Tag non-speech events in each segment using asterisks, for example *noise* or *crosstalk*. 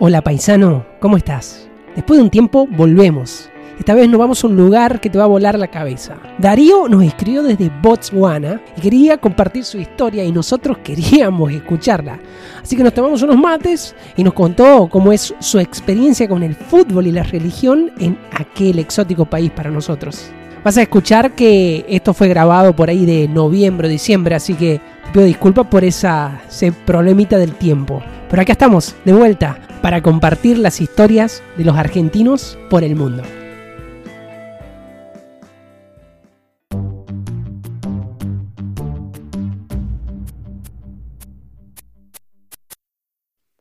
Hola paisano, ¿cómo estás? Después de un tiempo volvemos. Esta vez nos vamos a un lugar que te va a volar la cabeza. Darío nos escribió desde Botswana y quería compartir su historia y nosotros *laughs* queríamos escucharla. Así que nos tomamos unos mates y nos contó cómo es su experiencia con el fútbol y la religión en aquel exótico país para nosotros. Vas a escuchar que esto fue grabado por ahí de noviembre o diciembre, así que te pido disculpas por esa, ese problemita del tiempo. Pero acá estamos, de vuelta, para compartir las historias de los argentinos por el mundo.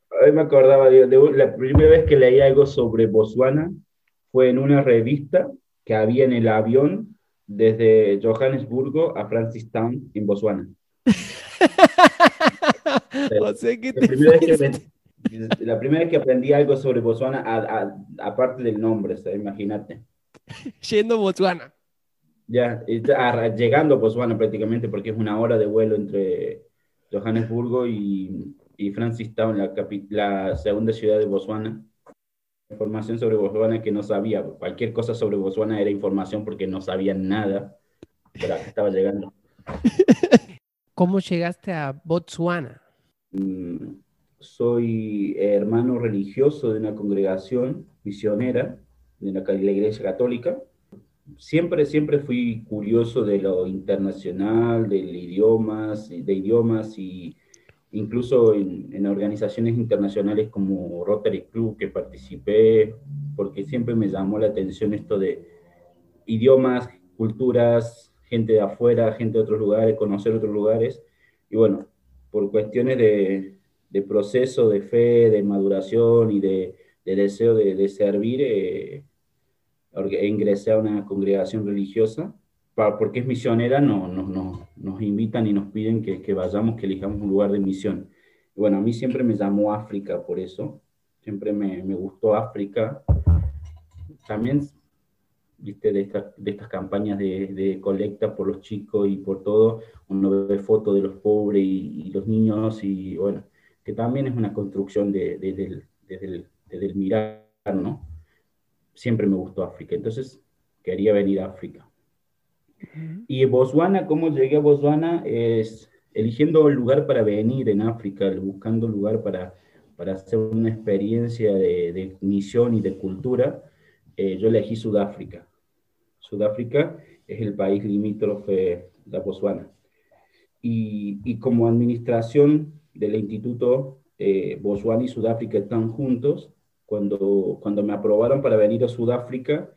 Hoy me acordaba de, de la primera vez que leí algo sobre Botswana fue en una revista que había en el avión desde Johannesburgo a Francistown, en Botswana. *laughs* o sea, ¿qué la, primera vez que aprendí, la primera vez que aprendí algo sobre Botswana, aparte del nombre, o sea, imagínate. Yendo a Botswana. Ya, a- llegando a Botswana prácticamente, porque es una hora de vuelo entre Johannesburgo y, y Francistown, la, capi- la segunda ciudad de Botswana. Información sobre Botswana que no sabía. Cualquier cosa sobre Botswana era información porque no sabía nada. Pero acá estaba llegando. *laughs* ¿Cómo llegaste a Botswana? Mm, Soy hermano religioso de una congregación misionera de la, Iglesia Católica. Siempre, siempre fui curioso de lo internacional, de idiomas, de idiomas y incluso en, en organizaciones internacionales como Rotary Club que participé, porque siempre me llamó la atención esto de idiomas, culturas, gente de afuera, gente de otros lugares, conocer otros lugares. Y bueno, por cuestiones de, de proceso, de fe, de maduración y de, de deseo de, servir, eh, orga- ingresé a una congregación religiosa. Pa- Porque es misionera, no, no, no- nos invitan y nos piden que, que vayamos, que elijamos un lugar de misión. Bueno, a mí siempre me llamó África por eso, siempre me, me gustó África. También, viste, de, esta- de estas campañas de, de colecta por los chicos y por todo, uno ve fotos de los pobres y, y los niños y bueno, que también es una construcción de, desde el, desde el mirar, ¿no? Siempre me gustó África, entonces quería venir a África. Y Botswana, ¿cómo llegué a Botswana? Es eligiendo el lugar para venir en África, buscando lugar para, para hacer una experiencia de, de misión y de cultura, eh, yo elegí Sudáfrica. Sudáfrica es el país limítrofe de Botswana. Y, y como administración del instituto, eh, Botswana y Sudáfrica están juntos. Cuando, cuando me aprobaron para venir a Sudáfrica,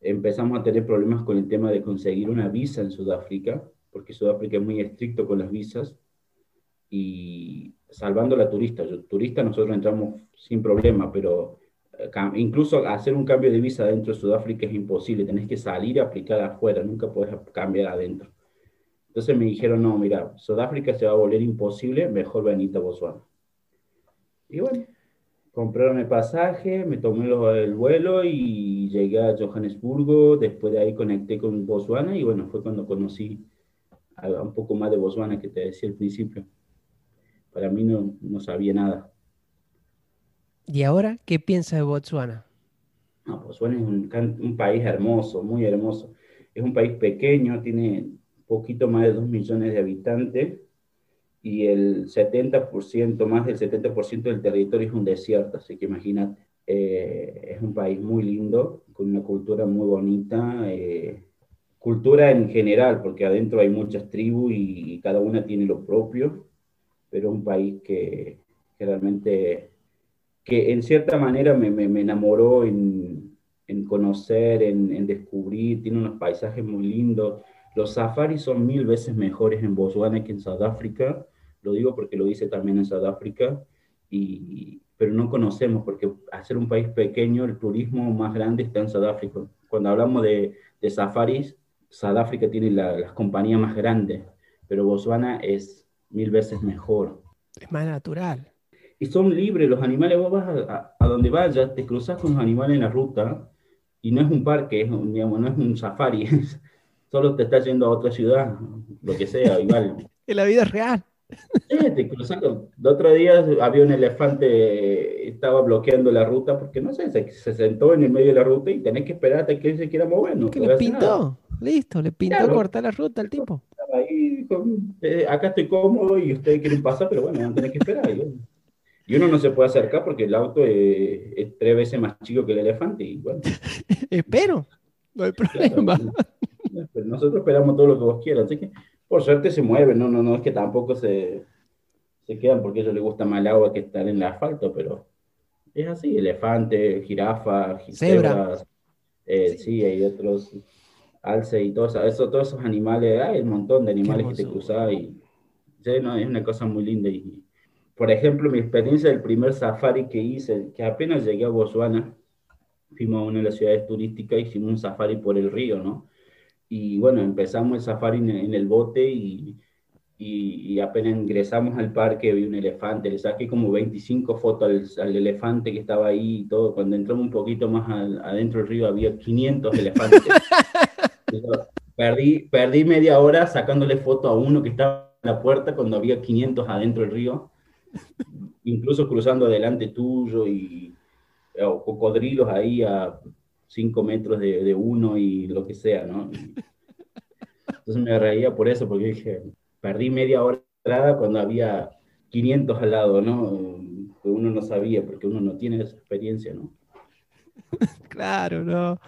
empezamos a tener problemas con el tema de conseguir una visa en Sudáfrica, porque Sudáfrica es muy estricto con las visas, y salvando la turista. Yo, turista nosotros entramos sin problema, pero incluso hacer un cambio de visa dentro de Sudáfrica es imposible, tenés que salir y aplicar afuera, nunca puedes cambiar adentro. Entonces me dijeron, no, mira, Sudáfrica se va a volver imposible, mejor venite a Botswana. Y bueno, compraron el pasaje, me tomé el vuelo y llegué a Johannesburgo. Después de ahí conecté con Botswana y bueno, fue cuando conocí a- un poco más de Botswana que te decía al principio. Para mí no, no sabía nada. ¿Y ahora qué piensas de Botswana? No, Botswana es un, país hermoso, muy hermoso. Es un país pequeño, tiene poquito más de 2 millones de habitantes y el 70%, más del 70% del territorio es un desierto, así que imagínate. Eh, es un país muy lindo, con una cultura muy bonita, eh, cultura en general, porque adentro hay muchas tribus y, y cada una tiene lo propio, pero un país que, que realmente, que en cierta manera me, me- me enamoró en, en conocer, en, en descubrir, tiene unos paisajes muy lindos. Los safaris son mil veces mejores en Botswana que en Sudáfrica, lo digo porque lo hice también en Sudáfrica, y, pero no conocemos, porque hacer un país pequeño, el turismo más grande está en Sudáfrica. Cuando hablamos de, de safaris, Sudáfrica tiene la- las compañías más grandes, pero Botswana es mil veces mejor. Es más natural. Y son libres los animales, vos vas a, donde vayas, te cruzas con los animales en la ruta, y no es un parque, es un- digamos, no es un safari, *laughs* solo te estás yendo a otra ciudad, lo que sea, igual. *laughs* En la vida real. Sí, te cruzando. El otro día había un elefante, estaba bloqueando la ruta porque no sé, se, sentó en el medio de la ruta y tenés que esperar hasta que él se quiera mover. ¿no? Que le pintó, listo, le pintó cortar la ruta al tipo. Ahí, eh, acá estoy cómodo y ustedes quieren pasar, pero bueno, van a tener que esperar. *laughs* Y, uno no se puede acercar porque el auto es, tres veces más chico que el elefante. Y bueno. *laughs* Espero, no hay problema. *laughs* nosotros esperamos todo lo que vos quieras, así que por suerte se mueven, no, no, no es que tampoco se, se quedan porque a ellos les gusta más el agua que estar en el asfalto, pero es así, elefante, jirafa, cebras, eh, sí. hay otros, alce y todo eso, todos esos animales, hay un montón de animales que te cruzan y no, es una cosa muy linda. Y, por ejemplo, mi experiencia del primer safari que hice, que apenas llegué a Botswana, fuimos a una de las ciudades turísticas, hicimos un safari por el río, ¿no? Y bueno, empezamos el safari en, el bote y, y, apenas ingresamos al parque vi un elefante, le saqué como 25 fotos al, elefante que estaba ahí y todo. Cuando entramos un poquito más adentro del río había 500 elefantes. *laughs* perdí, perdí media hora sacándole foto a uno que estaba en la puerta cuando había 500 adentro del río, incluso cruzando adelante tuyo y o cocodrilos ahí a cinco metros de, uno y lo que sea, ¿no? entonces me reía por eso, porque dije, perdí media hora cuando había 500 al lado, ¿no? Que uno no sabía, porque uno no tiene esa experiencia, ¿no? *laughs* claro, ¿no?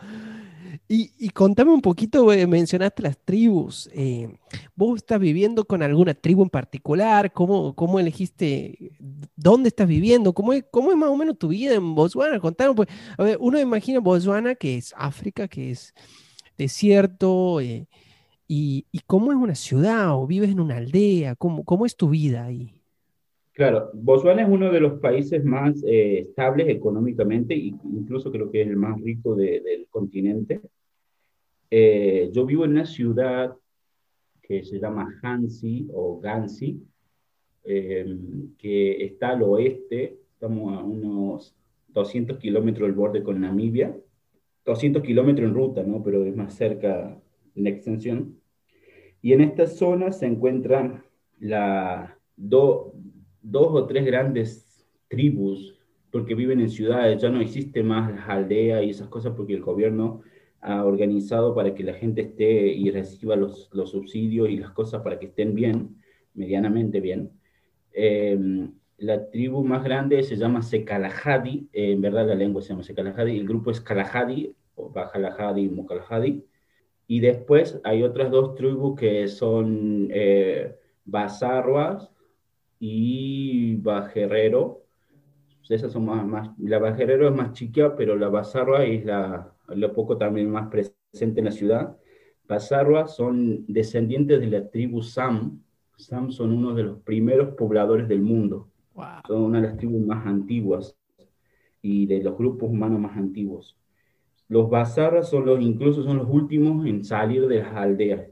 Y, contame un poquito, mencionaste las tribus. Eh, ¿Vos estás viviendo con alguna tribu en particular? ¿Cómo, cómo elegiste? ¿Dónde estás viviendo? ¿Cómo es, ¿Cómo es más o menos tu vida en Botswana? Contame, pues, a ver, uno imagina Botswana, que es África, que es desierto, eh, y, cómo es una ciudad o vives en una aldea, ¿cómo, cómo es tu vida ahí? Claro, Botswana es uno de los países más estables económicamente, incluso creo que es el más rico del continente. Eh, yo vivo en una ciudad que se llama Hansi o Gansi, eh, que está al oeste, estamos a unos 200 kilómetros del borde con Namibia, 200 kilómetros en ruta, ¿no? pero es más cerca en extensión. Y en esta zona se encuentran la, dos o tres grandes tribus, porque viven en ciudades, ya no existe más las aldeas y esas cosas porque el gobierno ha organizado para que la gente esté y reciba los, los subsidios y las cosas para que estén bien, medianamente bien. Em, la tribu más grande se llama Sekalahadi, en verdad la lengua se llama Sekalahadi, el grupo es Kalahadi, o Bajalahadi y y después hay otras dos tribus que son eh, y Bajerero, esas son más, más, la Bajerero es más chica, pero la Basarrua es la, lo poco también más presente en la ciudad. Basarwa son descendientes de la tribu Sam. Sam son uno de los primeros pobladores del mundo. Son una de las tribus más antiguas y de los grupos humanos más antiguos. Los Basarras son los, incluso son los últimos en salir de las aldeas.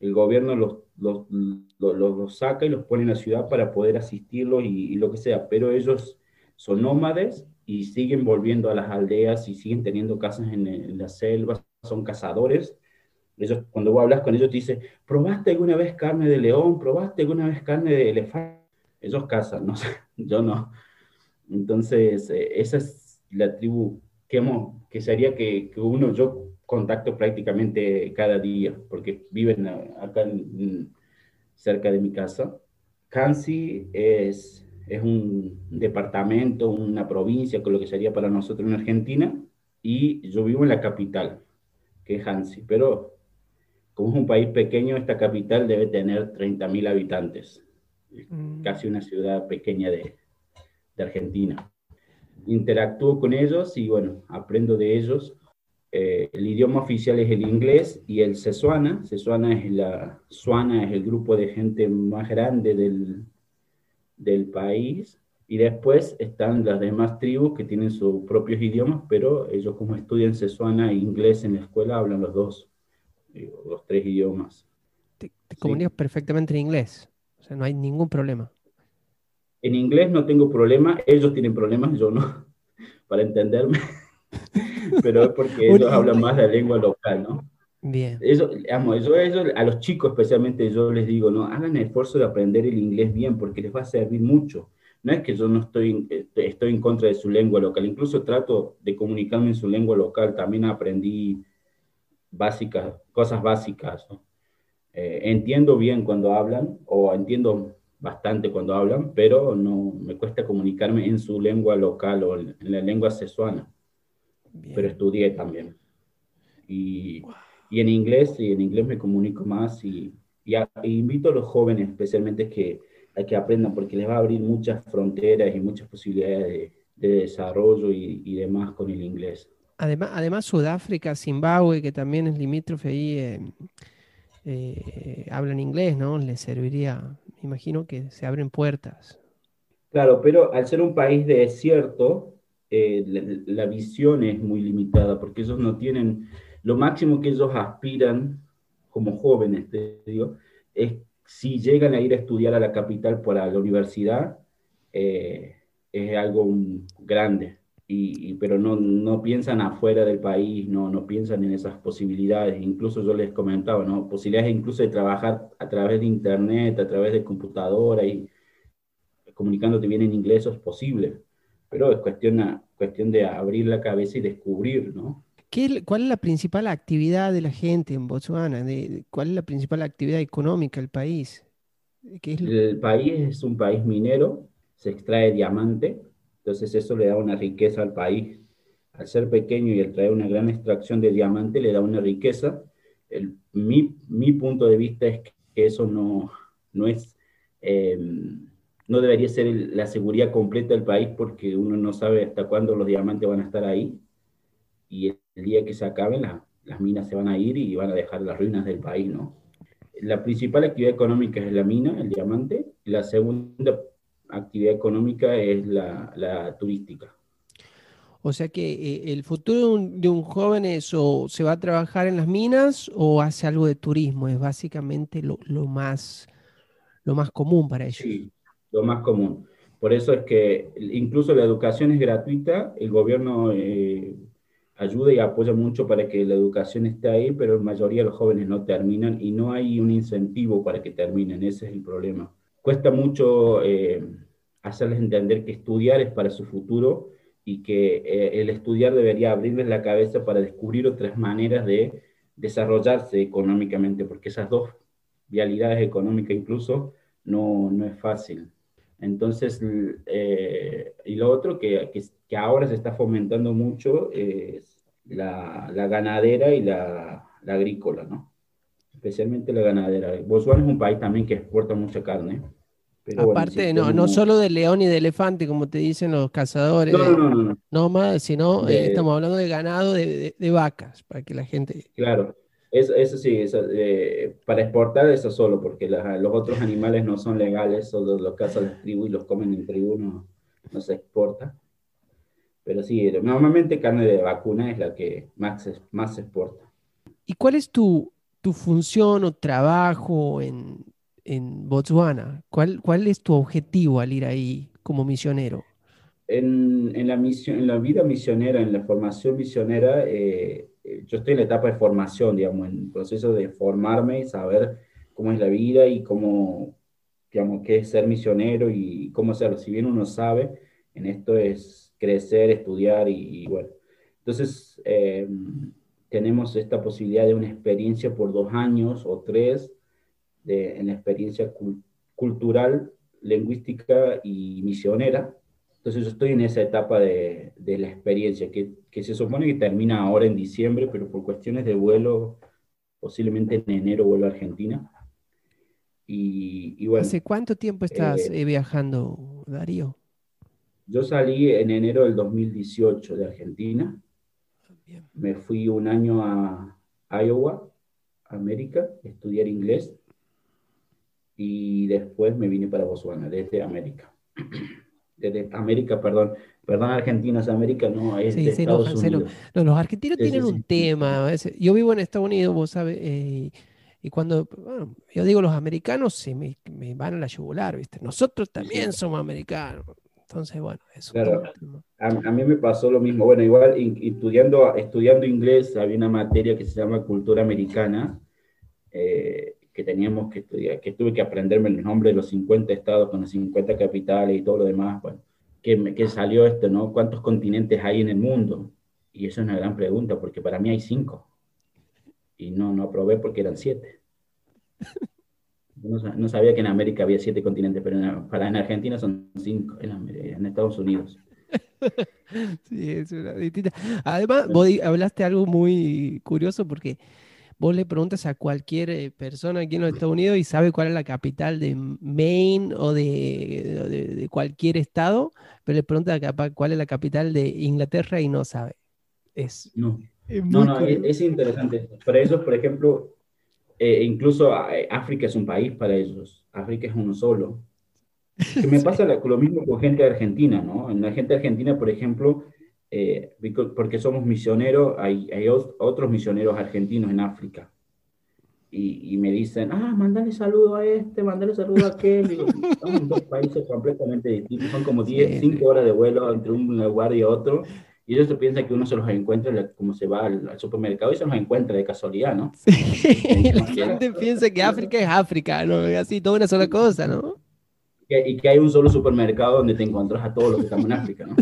El gobierno los, los, los, saca y los pone en la ciudad para poder asistirlos y, y lo que sea, pero ellos son nómades y siguen volviendo a las aldeas y siguen teniendo casas en, las selvas, son cazadores. Ellos, cuando vos hablas con ellos, te dicen, ¿probaste alguna vez carne de león? ¿Probaste alguna vez carne de elefante? Ellos cazan, no *laughs* yo no. Entonces, eh, esa es la tribu que, hemos, que sería que, que, uno, yo contacto prácticamente cada día, porque viven acá cerca de mi casa. Kansi es es un departamento, una provincia, con lo que sería para nosotros en Argentina, y yo vivo en la capital, que es Hansi, pero como es un país pequeño, esta capital debe tener 30.000 habitantes, mm. casi una ciudad pequeña de, de, Argentina. Interactúo con ellos y bueno, aprendo de ellos. Eh, el idioma oficial es el inglés y el Sesuana. Sesuana es la, Suana es el grupo de gente más grande del, del país y después están las demás tribus que tienen sus propios idiomas, pero ellos como estudian sesuana e inglés en la escuela hablan los dos, los tres idiomas. Te, comunicas perfectamente en inglés, o sea, no hay ningún problema. En inglés no tengo problema, ellos tienen problemas, yo no, *laughs* para entenderme, *laughs* pero es porque *laughs* ellos hablan más la lengua local, ¿no? Bien. Eso, eso, a los chicos especialmente yo les digo, no, hagan el esfuerzo de aprender el inglés bien porque les va a servir mucho. No es que yo no estoy, estoy en contra de su lengua local, incluso trato de comunicarme en su lengua local, también aprendí básicas, cosas básicas. Eh, entiendo bien cuando hablan o entiendo bastante cuando hablan, pero no me cuesta comunicarme en su lengua local o en, la lengua sesuana. Pero estudié también. Y y en inglés, y en inglés me comunico más y, invito a los jóvenes especialmente que, a que aprendan porque les va a abrir muchas fronteras y muchas posibilidades de, desarrollo y, demás con el inglés. Además, además Sudáfrica, Zimbabue, que también es limítrofe ahí, eh, eh, hablan inglés, ¿no? Les serviría, me imagino que se abren puertas. Claro, pero al ser un país de desierto, eh, la, la, visión es muy limitada porque ellos no tienen lo máximo que ellos aspiran como jóvenes, te digo, es si llegan a ir a estudiar a la capital para la universidad, eh, es algo grande, y, pero no, no, piensan afuera del país, no, no piensan en esas posibilidades. Incluso yo les comentaba, ¿no? posibilidades incluso de trabajar a través de internet, a través de computadora y comunicándote bien en inglés, eso es posible, pero es cuestión, cuestión de abrir la cabeza y descubrir, ¿no? ¿Cuál es la principal actividad de la gente en Botswana? ¿Cuál es la principal actividad económica del país? El país es un país minero, se extrae diamante, entonces eso le da una riqueza al país. Al ser pequeño y al traer una gran extracción de diamante le da una riqueza. mi, punto de vista es que eso no, no es... Em, no debería ser la seguridad completa del país porque uno no sabe hasta cuándo los diamantes van a estar ahí y el día que se acaben las minas se van a ir y van a dejar las ruinas del país, ¿no? La principal actividad económica es la mina, el diamante, la segunda actividad económica es la, turística. O sea que eh, el futuro de un, joven es o se va a trabajar en las minas o hace algo de turismo, es básicamente lo, más, lo más común para ellos. Sí, lo más común. Por eso es que incluso la educación es gratuita, el gobierno eh, ayuda y apoya mucho para que la educación esté ahí, pero la mayoría de los jóvenes no terminan y no hay un incentivo para que terminen, ese es el problema. Cuesta mucho eh, hacerles entender que estudiar es para su futuro y que eh, el estudiar debería abrirles la cabeza para descubrir otras maneras de desarrollarse económicamente, porque esas dos vialidades económicas incluso no, no es fácil. Entonces, eh, y lo otro que, que, ahora se está fomentando mucho es la, la ganadera y la, la, agrícola, ¿no? Especialmente la ganadera. Botswana es un país también que exporta mucha carne. Aparte, no, no solo de león y de elefante, como te dicen los cazadores. No, no, no. No, más, sino eh, estamos hablando de ganado de, de, vacas, para que la gente... Claro, eso, eso sí, eh, para exportar eso solo, porque los otros animales no son legales, solo los cazan las tribus y los comen en tribu, no, no se exporta. Pero sí, normalmente carne de vacuna es la que más, más se exporta. ¿Y cuál es tu, tu función o trabajo en, en Botswana? ¿Cuál, ¿Cuál es tu objetivo al ir ahí como misionero? En, en, la, misión, en la vida misionera, en la formación misionera, eh, eh, yo estoy en la etapa de formación, digamos, en el proceso de formarme y saber cómo es la vida y cómo, digamos, qué es ser misionero y cómo hacerlo. Si bien uno sabe, en esto es crecer, estudiar y, bueno. Entonces, eh, tenemos esta posibilidad de una experiencia por dos años o tres de, en la experiencia cultural, lingüística y misionera entonces yo estoy en esa etapa de, de la experiencia, que, que, se supone que termina ahora en diciembre, pero por cuestiones de vuelo, posiblemente en enero vuelvo a Argentina. Y, y bueno, ¿Hace cuánto tiempo estás eh, eh, viajando, Darío? Yo salí en enero del 2018 de Argentina. Me fui un año a Iowa, América, a estudiar inglés. Y después me vine para Botswana, desde América de, América, perdón, perdón, Argentina es América, no, es de Estados Unidos. los argentinos tienen un tema. Yo vivo en Estados Unidos, vos sabes, eh, y cuando yo digo los americanos, se me, van a la yugular, ¿viste? Nosotros también somos americanos. Entonces, bueno, eso. Claro. A, a, mí me pasó lo mismo. Bueno, igual estudiando, estudiando inglés había una materia que se llama cultura americana, eh, que teníamos que estudiar, que tuve que aprenderme el nombre de los 50 estados con las 50 capitales y todo lo demás. Bueno, que, que salió esto, ¿no? ¿Cuántos continentes hay en el mundo? Y eso es una gran pregunta, porque para mí hay cinco. Y no, no aprobé porque eran siete. No, sabía que en América había siete continentes, pero en, para en Argentina son cinco, en, Estados Unidos. *laughs* Sí, es una distinta. Además, vos hablaste algo muy curioso porque vos le preguntas a cualquier eh, persona aquí en los Estados Unidos y sabe cuál es la capital de Maine o de, de, cualquier estado, pero le preguntas cuál es la capital de Inglaterra y no sabe. Es, no, no, no es, interesante. Para eso, por ejemplo, eh, incluso eh, África es un país para ellos. África es uno solo. *laughs* Que me pasa lo mismo con gente de Argentina, ¿no? En la gente argentina, por ejemplo, eh, porque somos misioneros, hay, hay, otros misioneros argentinos en África. Y, y, me dicen, ah, mandale saludo a este, mandale saludo a aquel. Digo, *laughs* son dos países completamente distintos, son como 10, 5 horas de vuelo entre un lugar y otro. Y ellos se piensan que uno se los encuentra como se va al, supermercado y se los encuentra de casualidad, ¿no? Sí, *laughs* *laughs* la gente piensa que África es África, ¿no? Así, toda una sola cosa, ¿no? y que hay un solo supermercado donde te encuentras a todos los que estamos en África, ¿no?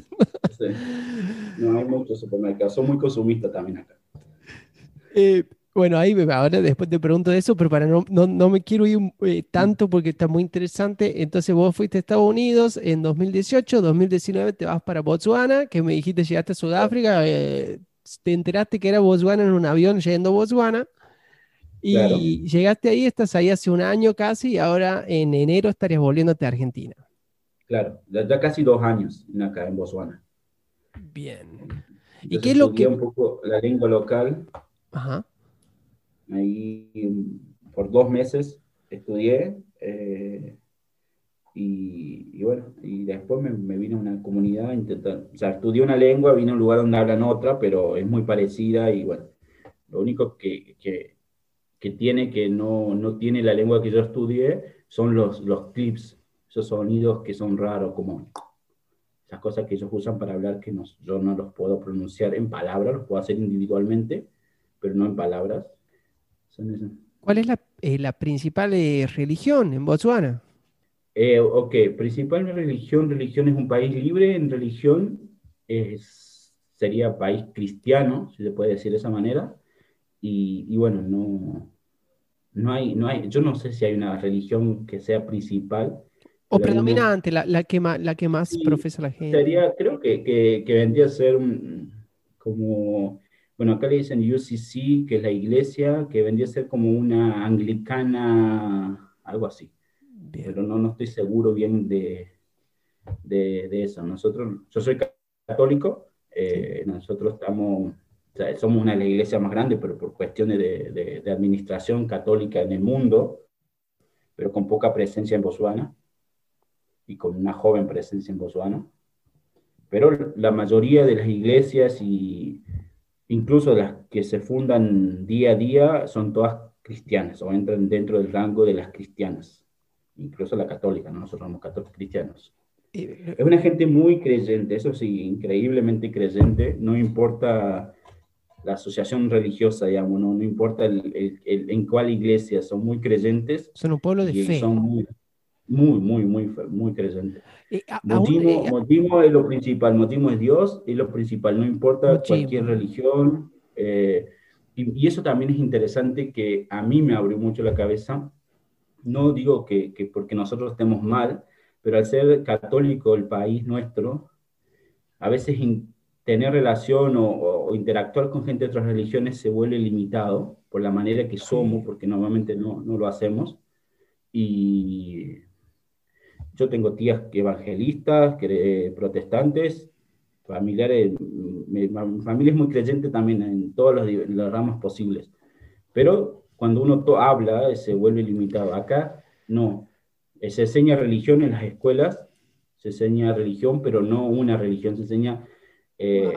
No hay muchos supermercados, son muy consumistas también acá. Eh, bueno, ahí ahora después te pregunto de eso, pero para no, no, no me quiero ir eh, tanto porque está muy interesante. Entonces vos fuiste a Estados Unidos en 2018, 2019 te vas para Botswana, que me dijiste llegaste a Sudáfrica, eh, te enteraste que era Botswana en un avión yendo a Botswana. Y llegaste ahí, estás ahí hace un año casi, y ahora en enero estarías volviéndote a Argentina. Claro, ya, casi dos años acá en Botswana. Bien. ¿Y qué es lo que...? un poco la lengua local. Ajá Ahí por dos meses estudié eh, y, bueno, y después me, me vine a una comunidad, intentar, o sea, estudié una lengua, vine a un lugar donde hablan otra, pero es muy parecida y bueno, lo único que, que, que tiene que no, no, tiene la lengua que yo estudié son los, los clips, esos sonidos que son raros, como esas cosas que ellos usan para hablar que no, yo no los puedo pronunciar en palabras, los puedo hacer individualmente, pero no en palabras. ¿Cuál es la, eh, la principal eh, religión en Botswana? Eh, ok, principal religión, religión es un país libre en religión, es, sería país cristiano, si se puede decir de esa manera, y, y, bueno, no, no, hay, no hay, yo no sé si hay una religión que sea principal. O predominante, la, la, que más, la que más profesa la gente. Sería, creo que, que, que vendría a ser como bueno, acá le dicen UCC, que es la iglesia, que vendría a ser como una anglicana, algo así. Pero no, no estoy seguro bien de, de, eso. Nosotros, yo soy católico, eh, nosotros estamos, somos una de las iglesias más grandes, pero por cuestiones de, de, administración católica en el mundo, pero con poca presencia en Botswana y con una joven presencia en Botswana. Pero la mayoría de las iglesias y incluso las que se fundan día a día son todas cristianas o entran dentro del rango de las cristianas, incluso la católica, ¿no? nosotros somos católicos cristianos. Es una gente muy creyente, eso sí, increíblemente creyente, no importa la asociación religiosa, digamos, no, no importa el, en cuál iglesia, son muy creyentes. Son un pueblo de fe. Son muy, muy, muy, muy, muy creyente. Eh, motivo, es lo principal, motivo es Dios, es lo principal, no importa cualquier religión. Eh, y, eso también es interesante que a mí me abrió mucho la cabeza. No digo que, que porque nosotros estemos mal, pero al ser católico el país nuestro, a veces tener relación o, o, interactuar con gente de otras religiones se vuelve limitado por la manera que somos, porque normalmente no, no lo hacemos. Y yo tengo tías evangelistas, protestantes, familiares, mi, familia es muy creyente también en todas las, ramas posibles. Pero cuando uno habla, se vuelve limitado. Acá no. Se enseña religión en las escuelas, se enseña religión, pero no una religión, se enseña eh,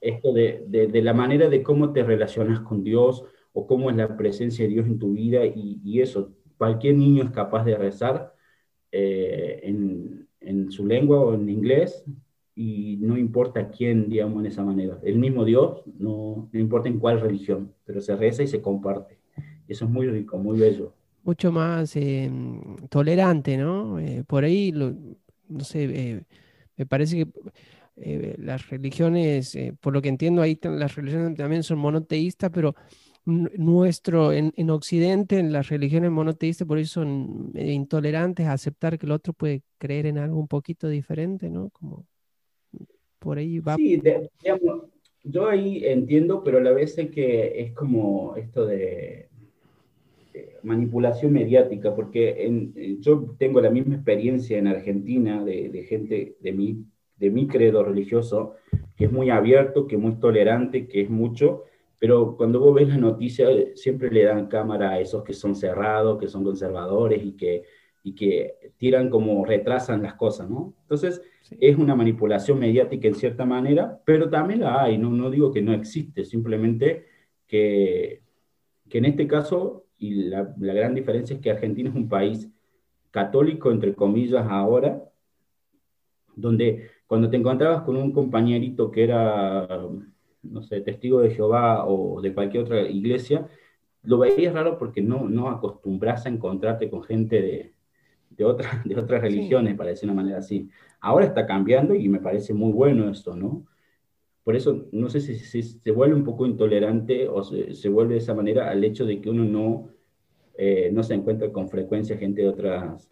esto de, de, la manera de cómo te relacionas con Dios o cómo es la presencia de Dios en tu vida y, y eso. Cualquier niño es capaz de rezar eh, en, en su lengua o en inglés y no importa quién, digamos, en esa manera. El mismo Dios, no, no importa en cuál religión, pero se reza y se comparte. Eso es muy rico, muy bello. Mucho más eh, tolerante, ¿no? Eh, por ahí, no sé, eh, me parece que las religiones, por lo que entiendo, ahí las religiones también son monoteístas, pero nuestro, en, en, Occidente, en las religiones monoteístas, por eso son intolerantes a aceptar que el otro puede creer en algo un poquito diferente, ¿no? Como por ahí va. Sí, digamos, yo ahí entiendo, pero a la vez sé que es como esto de, manipulación mediática, porque en, yo tengo la misma experiencia en Argentina de, de, gente de mi, de mi credo religioso, que es muy abierto, que es muy tolerante, que es mucho, pero cuando vos ves la noticia, siempre le dan cámara a esos que son cerrados, que son conservadores y que, y que tiran como retrasan las cosas, ¿no? Entonces, es una manipulación mediática en cierta manera, pero también la hay, no, no digo que no existe, simplemente que, que en este caso, y la, la gran diferencia es que Argentina es un país católico, entre comillas, ahora, donde cuando te encontrabas con un compañerito que era no sé, testigo de Jehová o de cualquier otra iglesia, lo veías raro porque no, no acostumbras a encontrarte con gente de, de, otra, *laughs* de otras religiones, para decir una manera así. Ahora está cambiando y me parece muy bueno esto, ¿no? Por eso, no sé si, se vuelve un poco intolerante o se, vuelve de esa manera al hecho de que uno no, eh, no se encuentra con frecuencia gente de otras,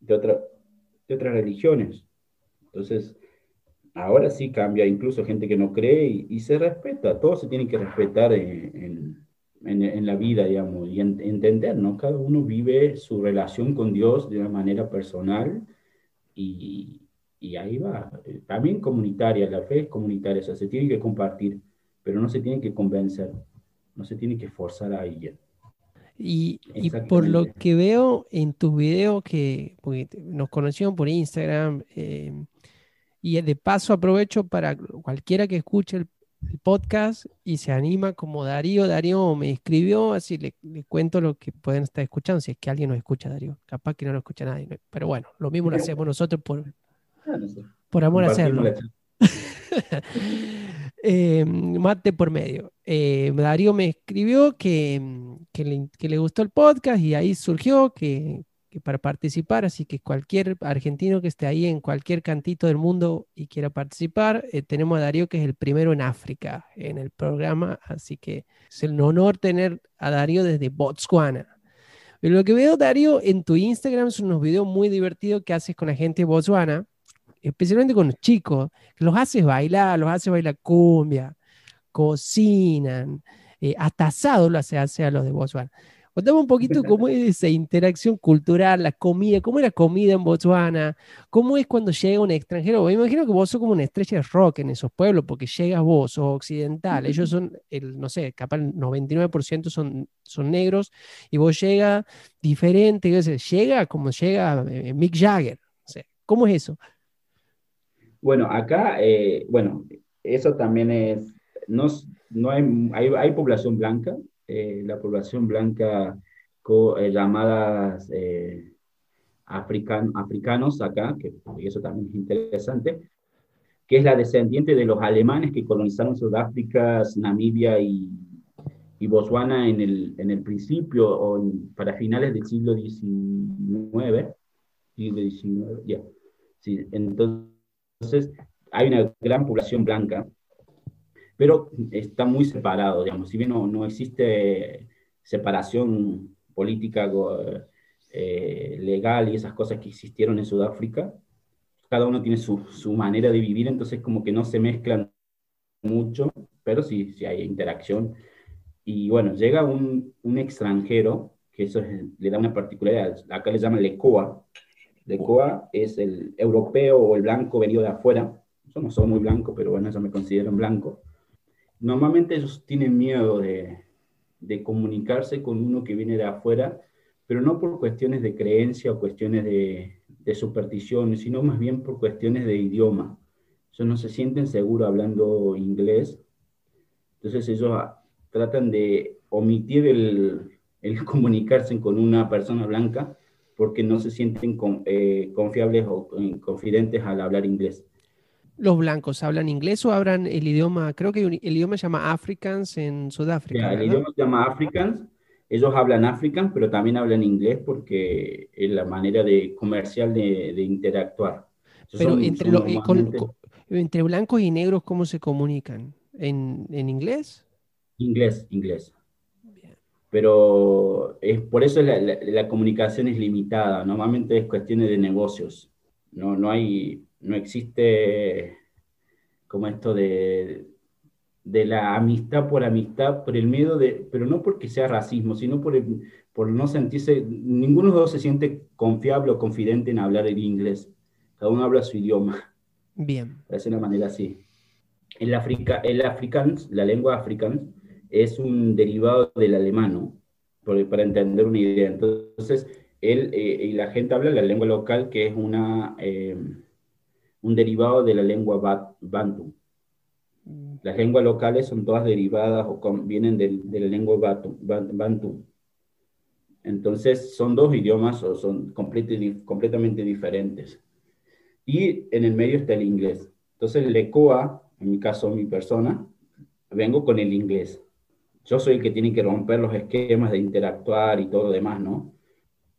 de, otra, de otras religiones. Entonces, ahora sí cambia, incluso gente que no cree y, se respeta, todo se tiene que respetar en, en, la vida, digamos, y entender, ¿no? Cada uno vive su relación con Dios de una manera personal y, y ahí va. También comunitaria, la fe es comunitaria, o sea, se tiene que compartir, pero no se tiene que convencer, no se tiene que forzar a alguien. Y, y, por lo que veo en tus videos, que nos conocieron por Instagram, eh, y de paso aprovecho para cualquiera que escuche el, podcast y se anima como Darío. Darío me escribió, así le, cuento lo que pueden estar escuchando, si es que alguien nos escucha, Darío. Capaz que no lo escucha nadie. Pero bueno, lo mismo lo hacemos nosotros por, ah, por amor a hacerlo. *laughs* eh, mate por medio. Eh, Darío me escribió que, que, le, que, le, gustó el podcast y ahí surgió que, para participar, así que cualquier argentino que esté ahí en cualquier cantito del mundo y quiera participar, eh, tenemos a Darío que es el primero en África en el programa, así que es un honor tener a Darío desde Botswana. Pero lo que veo, Darío, en tu Instagram son unos videos muy divertidos que haces con la gente de Botswana, especialmente con los chicos, los haces bailar, los haces bailar cumbia, cocinan, eh, hasta asado lo hace, hace a los de Botswana. Contame un poquito *laughs* cómo es esa interacción cultural, la comida, cómo es la comida en Botswana, cómo es cuando llega un extranjero. Me imagino que vos sos como una estrella de rock en esos pueblos, porque llegas vos, sos occidental, ellos son, el, no sé, capaz el 99% son, son negros, y vos llega diferente, llega como llega eh, Mick Jagger. ¿Cómo es eso? Bueno, acá, eh, bueno, eso también es, no, no hay, hay, hay población blanca, eh, la población blanca eh, llamadas eh, africanos acá, que eso también es interesante, que es la descendiente de los alemanes que colonizaron Sudáfrica, Namibia y, y Botswana en el, en el principio o para finales del siglo XIX. Siglo ya. Sí, entonces, hay una gran población blanca pero está muy separado, digamos, si bien no, no existe separación política eh, legal y esas cosas que existieron en Sudáfrica, cada uno tiene su, su, manera de vivir, entonces como que no se mezclan mucho, pero sí, sí hay interacción. Y bueno, llega un, un extranjero, que eso le da una particularidad, acá le llaman LECOA. LECOA es el europeo o el blanco venido de afuera. Yo no soy muy blanco, pero bueno, yo me considero blanco normalmente ellos tienen miedo de, comunicarse con uno que viene de afuera, pero no por cuestiones de creencia o cuestiones de, de superstición, sino más bien por cuestiones de idioma. Ellos no se sienten seguros hablando inglés, entonces ellos ah, tratan de omitir el, el *laughs* comunicarse con una persona blanca porque no se sienten eh, confiables o eh, confidentes al hablar inglés. ¿Los blancos hablan inglés o hablan el idioma? Creo que el idioma se llama Africans en Sudáfrica. el idioma se llama Africans. Ellos hablan Africans, pero también hablan inglés porque es la manera de, comercial de, interactuar. pero entre, entre, blancos y negros, ¿cómo se comunican? ¿En, en inglés? Inglés, inglés pero es, por eso la, comunicación es limitada, normalmente es cuestiones de negocios, no, no, hay, no existe como esto de, de la amistad por amistad, por el miedo de, pero no porque sea racismo, sino por, por no sentirse, ninguno de los dos se siente confiable o confidente en hablar el inglés, cada uno habla su idioma. Bien. De una manera así. El, Africa, el afrikaans, la lengua africana, es un derivado del alemán, para entender una idea. Entonces, él eh, y la gente habla la lengua local, que es una, eh, un derivado de la lengua bantu. Mm. Las lenguas locales son todas derivadas o vienen de, la lengua bantu. Entonces, son dos idiomas o son completamente diferentes. Y en el medio está el inglés. Entonces, el ECOA, en mi caso, mi persona, vengo con el inglés yo soy el que tiene que romper los esquemas de interactuar y todo lo demás, ¿no?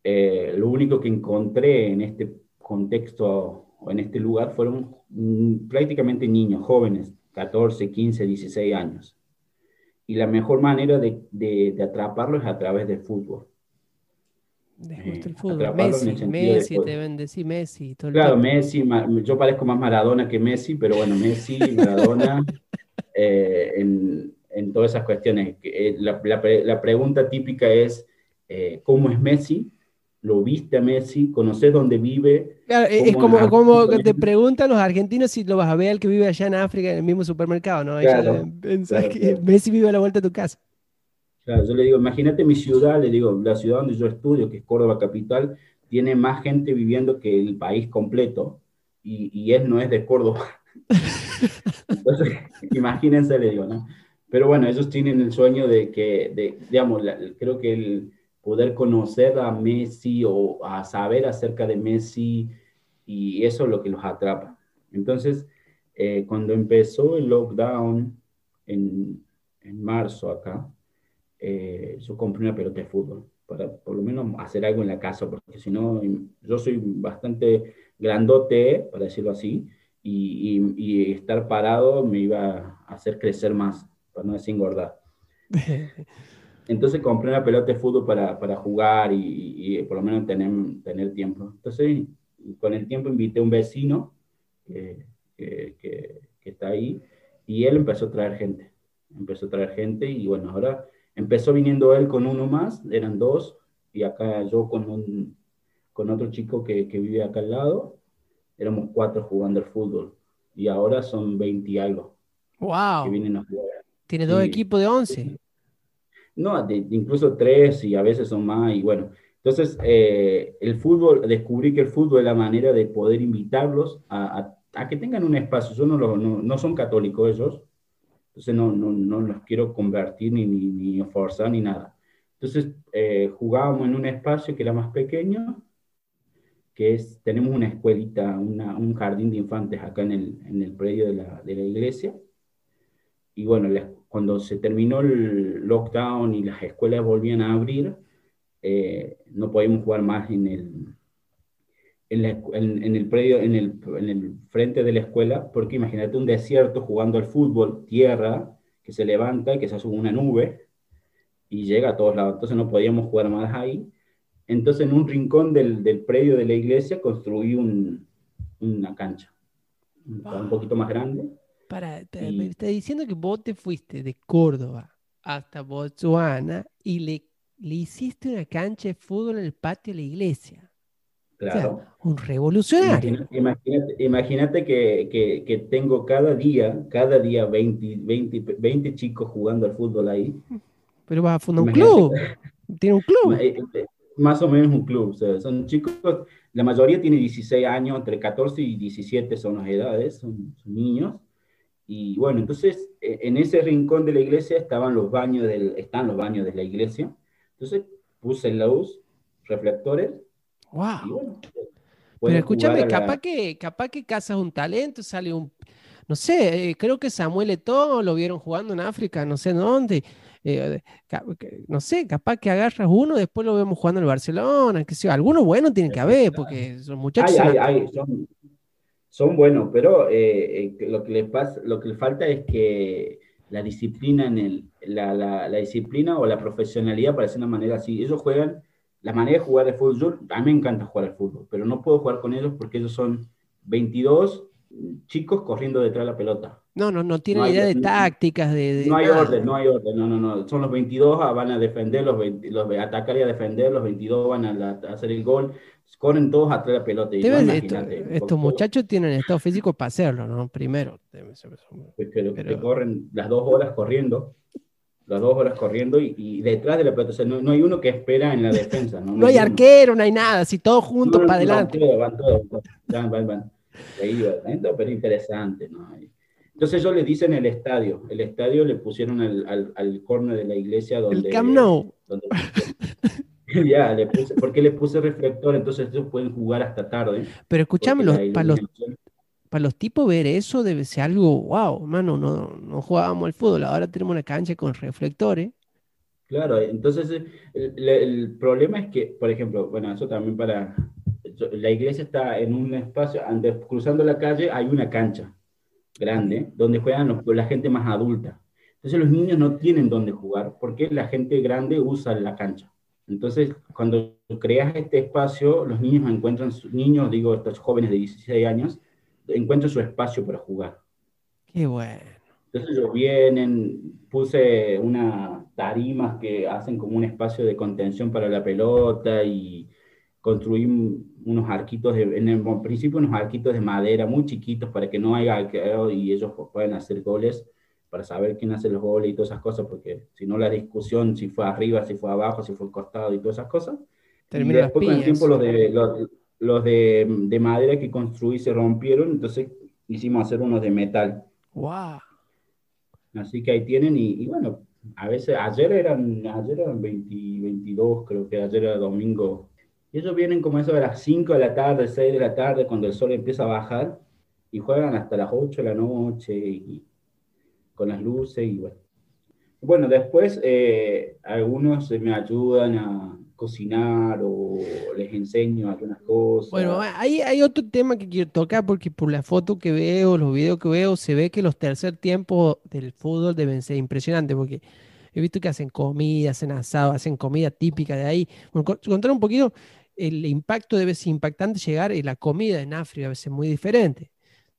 Eh, lo único que encontré en este contexto en este lugar fueron mm, prácticamente niños, jóvenes, 14, 15, 16 años. Y la mejor manera de, de, atraparlos es a través del fútbol. Eh, el fútbol. Messi, Messi, te ven decir Messi. Todo claro, Messi, yo parezco más Maradona que Messi, pero bueno, Messi, Maradona, *laughs* eh, en, en todas esas cuestiones. Eh, la, la, pregunta típica es, eh, ¿cómo es Messi? ¿Lo viste a Messi? ¿Conoces dónde vive? Es como, como te preguntan los argentinos si lo vas a ver al que vive allá en África en el mismo supermercado, ¿no? Claro, que Messi vive a la vuelta de tu casa. Claro, yo le digo, imagínate mi ciudad, le digo, la ciudad donde yo estudio, que es Córdoba capital, tiene más gente viviendo que el país completo, y, y él no es de Córdoba. *laughs* Entonces, imagínense, le digo, ¿no? Pero bueno, ellos tienen el sueño de que, de, digamos, creo que el poder conocer a Messi o a saber acerca de Messi y eso es lo que los atrapa. Entonces, eh, cuando empezó el lockdown en, en marzo acá, eh, yo compré una pelota de fútbol para por lo menos hacer algo en la casa, porque si no, yo soy bastante grandote, para decirlo así, y, y, y estar parado me iba a hacer crecer más para no decir engordar. *laughs* Entonces compré una pelota de fútbol para, para jugar y, por lo menos tener, tener tiempo. Entonces, con el tiempo invité a un vecino que, que, que, está ahí y él empezó a traer gente. Empezó a traer gente y bueno, ahora empezó viniendo él con uno más, eran dos, y acá yo con, un, con otro chico que, que vive acá al lado, éramos cuatro jugando al fútbol y ahora son 20 y algo. ¡Wow! Que vienen a jugar. Tiene dos equipos de 11. No, incluso tres y a veces son más. Y bueno, entonces eh, el fútbol, descubrí que el fútbol es la manera de poder invitarlos a, que tengan un espacio. Yo no, lo, no, son católicos ellos, entonces no, no, los quiero convertir ni, ni, ni forzar ni nada. Entonces eh, jugábamos en un espacio que era más pequeño, que es, tenemos una escuelita, un jardín de infantes acá en el, en el predio de la, de la iglesia y bueno, cuando se terminó el lockdown y las escuelas volvían a abrir, eh, no podíamos jugar más en el, en, el predio, en el, en el frente de la escuela, porque imagínate un desierto jugando al fútbol, tierra, que se levanta y que se hace una nube y llega a todos lados. Entonces no podíamos jugar más ahí. Entonces en un rincón del, del predio de la iglesia construí un, una cancha, un poquito más grande para, me está diciendo que vos te fuiste de Córdoba hasta Botswana y le, le hiciste una cancha de fútbol en el patio de la iglesia. Claro. un revolucionario. Imagínate, que, que, que, tengo cada día, cada día 20, 20, 20, chicos jugando al fútbol ahí. Pero vas a fundar un club. Tiene un club. Eh, eh, más o menos un club. son chicos, la mayoría tiene 16 años, entre 14 y 17 son las edades, son, son niños. Y bueno, entonces e, en ese rincón de la iglesia estaban los baños del, están los baños de la iglesia. Entonces puse luz, reflectores, Wow. Pero escúchame, capaz que, capaz que cazas un talento, sale un, no sé, eh, creo que Samuel Eto'o lo vieron jugando en África, no sé dónde. Eh, no sé, capaz que agarras uno, después lo vemos jugando en el Barcelona, que sea, alguno bueno tiene que haber, porque son muchachos. son, buenos, pero eh, lo, que les pasa, lo que les falta es que la disciplina en el, la, la, disciplina o la profesionalidad, para decir una manera así, ellos juegan, la manera de jugar de fútbol, a mí me encanta jugar al fútbol, pero no puedo jugar con ellos porque ellos son 22 chicos corriendo detrás de la pelota. No, no, no tienen idea de tácticas, de, No hay orden, no hay orden, no, no, no. Son los 22, ah, van a defender, los, los atacar y a defender, los 22 van a, hacer el gol, corren todos atrás de la pelota. estos muchachos tienen estado físico para hacerlo, ¿no? Primero. Pues que, corren las dos horas corriendo, las dos horas corriendo y, detrás de la pelota, o sea, no, hay uno que espera en la defensa. No, *laughs* no, hay, arquero, no hay nada, así todos juntos para adelante. Van todos, van, van, van pero interesante, ¿no? Entonces ellos le dicen el estadio. El estadio le pusieron al, al, al corner de la iglesia donde... El Camp Nou. *laughs* *laughs* ya, le puse, porque le puse reflector, entonces ellos pueden jugar hasta tarde. Pero escúchame, para los, para los tipos ver eso debe ser algo, wow, hermano, no, no jugábamos al fútbol, ahora tenemos una cancha con reflectores. Claro, entonces el, el, problema es que, por ejemplo, bueno, eso también para, la iglesia está en un espacio, antes, cruzando la calle hay una cancha grande donde juegan la gente más adulta. Entonces los niños no tienen dónde jugar porque la gente grande usa la cancha. Entonces, cuando creas este espacio, los niños encuentran, niños, digo, estos jóvenes de 16 años, encuentran su espacio para jugar. Qué bueno. Entonces ellos vienen, puse unas tarimas que hacen como un espacio de contención para la pelota y construí unos arquitos, de, en el principio unos arquitos de madera muy chiquitos para que no haya arquero y ellos puedan hacer goles, para saber quién hace los goles y todas esas cosas, porque si no la discusión, si fue arriba, si fue abajo, si fue costado y todas esas cosas. y después con el tiempo los de, los, de, de, madera que construí se rompieron, entonces hicimos hacer unos de metal. ¡Wow! Así que ahí tienen y, bueno, a veces, ayer eran, ayer eran 20, 22, creo que ayer era domingo ellos vienen como eso de las 5 de la tarde, 6 de la tarde, cuando el sol empieza a bajar, y juegan hasta las 8 de la noche, y, con las luces, y bueno. Bueno, después eh, algunos me ayudan a cocinar o les enseño algunas cosas. Bueno, hay, hay otro tema que quiero tocar porque por la foto que veo, los videos que veo, se ve que los tercer tiempos del fútbol deben ser impresionantes porque he visto que hacen comida, hacen asado, hacen comida típica de ahí. Bueno, contar un poquito el impacto debe ser impactante llegar y la comida en África a veces muy diferente.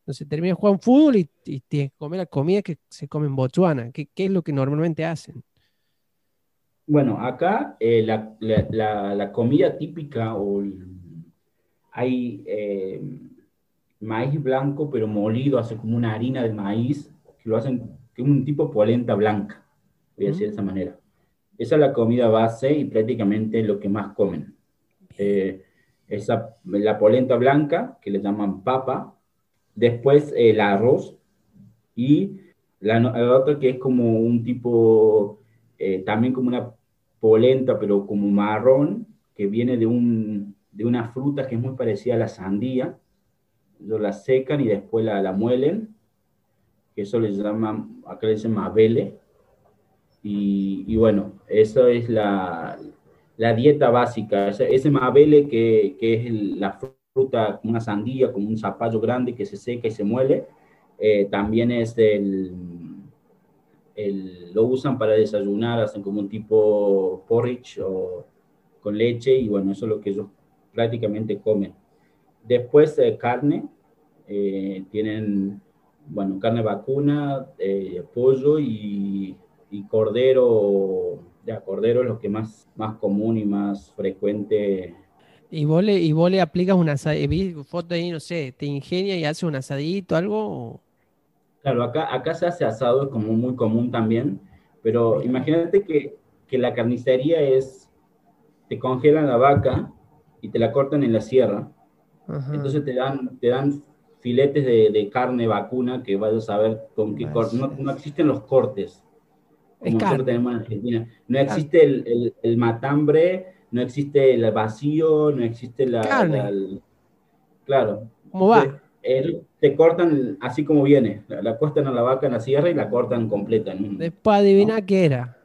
Entonces termina jugando fútbol y, y tienes que comer la comida que se come en Botswana. ¿Qué, qué es lo que normalmente hacen? Bueno, acá eh, la, la, la, comida típica o hay eh, maíz blanco pero molido, hace como una harina de maíz, que lo hacen, que es un tipo polenta blanca, voy a decir de esa manera. Esa es la comida base y prácticamente lo que más comen. Eh, esa, la polenta blanca, que le llaman papa, después el arroz y la, otra que es como un tipo, eh, también como una polenta, pero como marrón, que viene de, un, de una fruta que es muy parecida a la sandía. Ellos la secan y después la, la muelen, que eso le llaman, acá le dicen mabele. Y, y bueno, eso es la, la dieta básica, ese, mabele que, que es la fruta, como una sandía, como un zapallo grande que se seca y se muele, eh, también es el, lo usan para desayunar, hacen como un tipo porridge o con leche y bueno, eso es lo que ellos prácticamente comen. Después eh, carne, eh, tienen, bueno, carne vacuna, pollo y, y cordero ya, cordero es lo que más, más común y más frecuente. ¿Y vos le, y vos le aplicas una foto ahí, no sé, te ingenia y hace un asadito, algo? Claro, acá, acá se hace asado, es como muy común también, pero imagínate que, que la carnicería es, te congelan la vaca y te la cortan en la sierra, entonces te dan, te dan filetes de, de, carne vacuna que vas a saber con qué corte, no, no existen los cortes, como nosotros tenemos en Argentina. No existe el, el, matambre no existe el vacío, no existe la... Carne. claro. ¿Cómo va? te cortan así como viene, la, la, a la vaca en la sierra y la cortan completa. Después adivina qué era.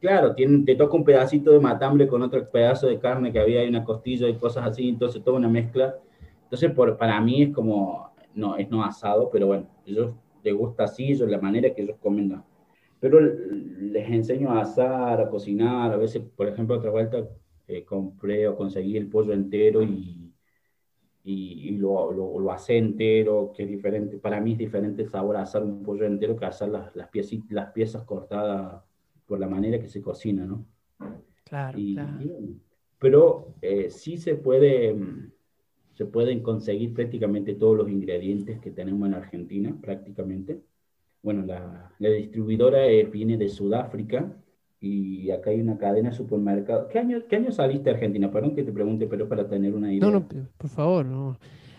Claro, tiene, te toca un pedacito de matambre con otro pedazo de carne que había ahí, una costilla y cosas así, entonces toda una mezcla. Entonces, por, para mí es como, no, es no asado, pero bueno, ellos les gusta así, ellos la manera que ellos comen. Pero les enseño a asar, a cocinar, a veces, por ejemplo, otra vuelta eh, compré o conseguí el pollo entero y y, lo, lo, lo, hace entero, que es diferente. Para mí es diferente sabor asar un pollo entero que asar las, las, piezas, las piezas cortadas por la manera que se cocina, ¿no? Claro, pero eh, sí se puede, se pueden conseguir prácticamente todos los ingredientes que tenemos en Argentina, prácticamente. Bueno, la, la distribuidora eh, viene de Sudáfrica, y acá hay una cadena de supermercados. ¿Qué año, ¿Qué año saliste a Argentina? Perdón que te pregunte, pero para tener una idea. No, no, por favor, no.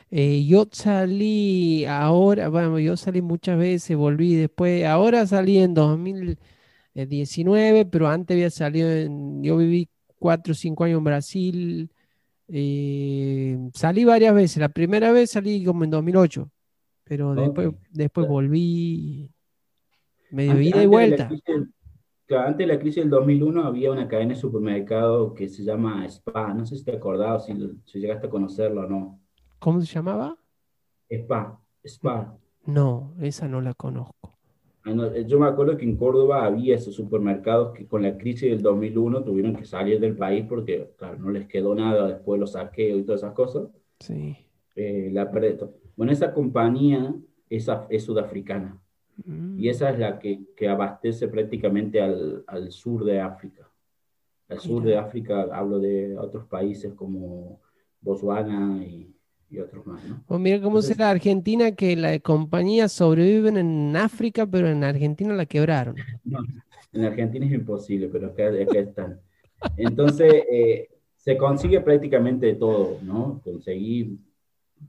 Eh, yo salí ahora, bueno, yo salí muchas veces, volví después, ahora salí en 2019, pero antes había salido, en, yo viví cuatro o cinco años en Brasil, eh, salí varias veces, la primera vez salí como en 2008, pero después, después volví medio ida y vuelta antes de la crisis del 2001 había una cadena de supermercado que se llama Spa, no sé si te acordás, si, si llegaste a conocerlo o no. ¿Cómo se llamaba? Spa, Spa. No, esa no la conozco. Ah, eh, yo me acuerdo que en Córdoba había esos supermercados que con la crisis del 2001 tuvieron que salir del país porque, claro, no les quedó nada después de los saqueos y todas esas cosas. Sí. Eh, la, bueno, esa compañía es, es sudafricana. Mm. Y esa es la que, que abastece prácticamente al, al, sur de África. Al sur de África hablo de otros países como Botswana y, y otros más. ¿no? Oh, mira cómo será Argentina, que la compañía sobreviven en África, pero en Argentina la quebraron. *laughs* No, en Argentina es imposible, pero acá, acá están. Entonces, eh, se consigue prácticamente todo, ¿no? Conseguir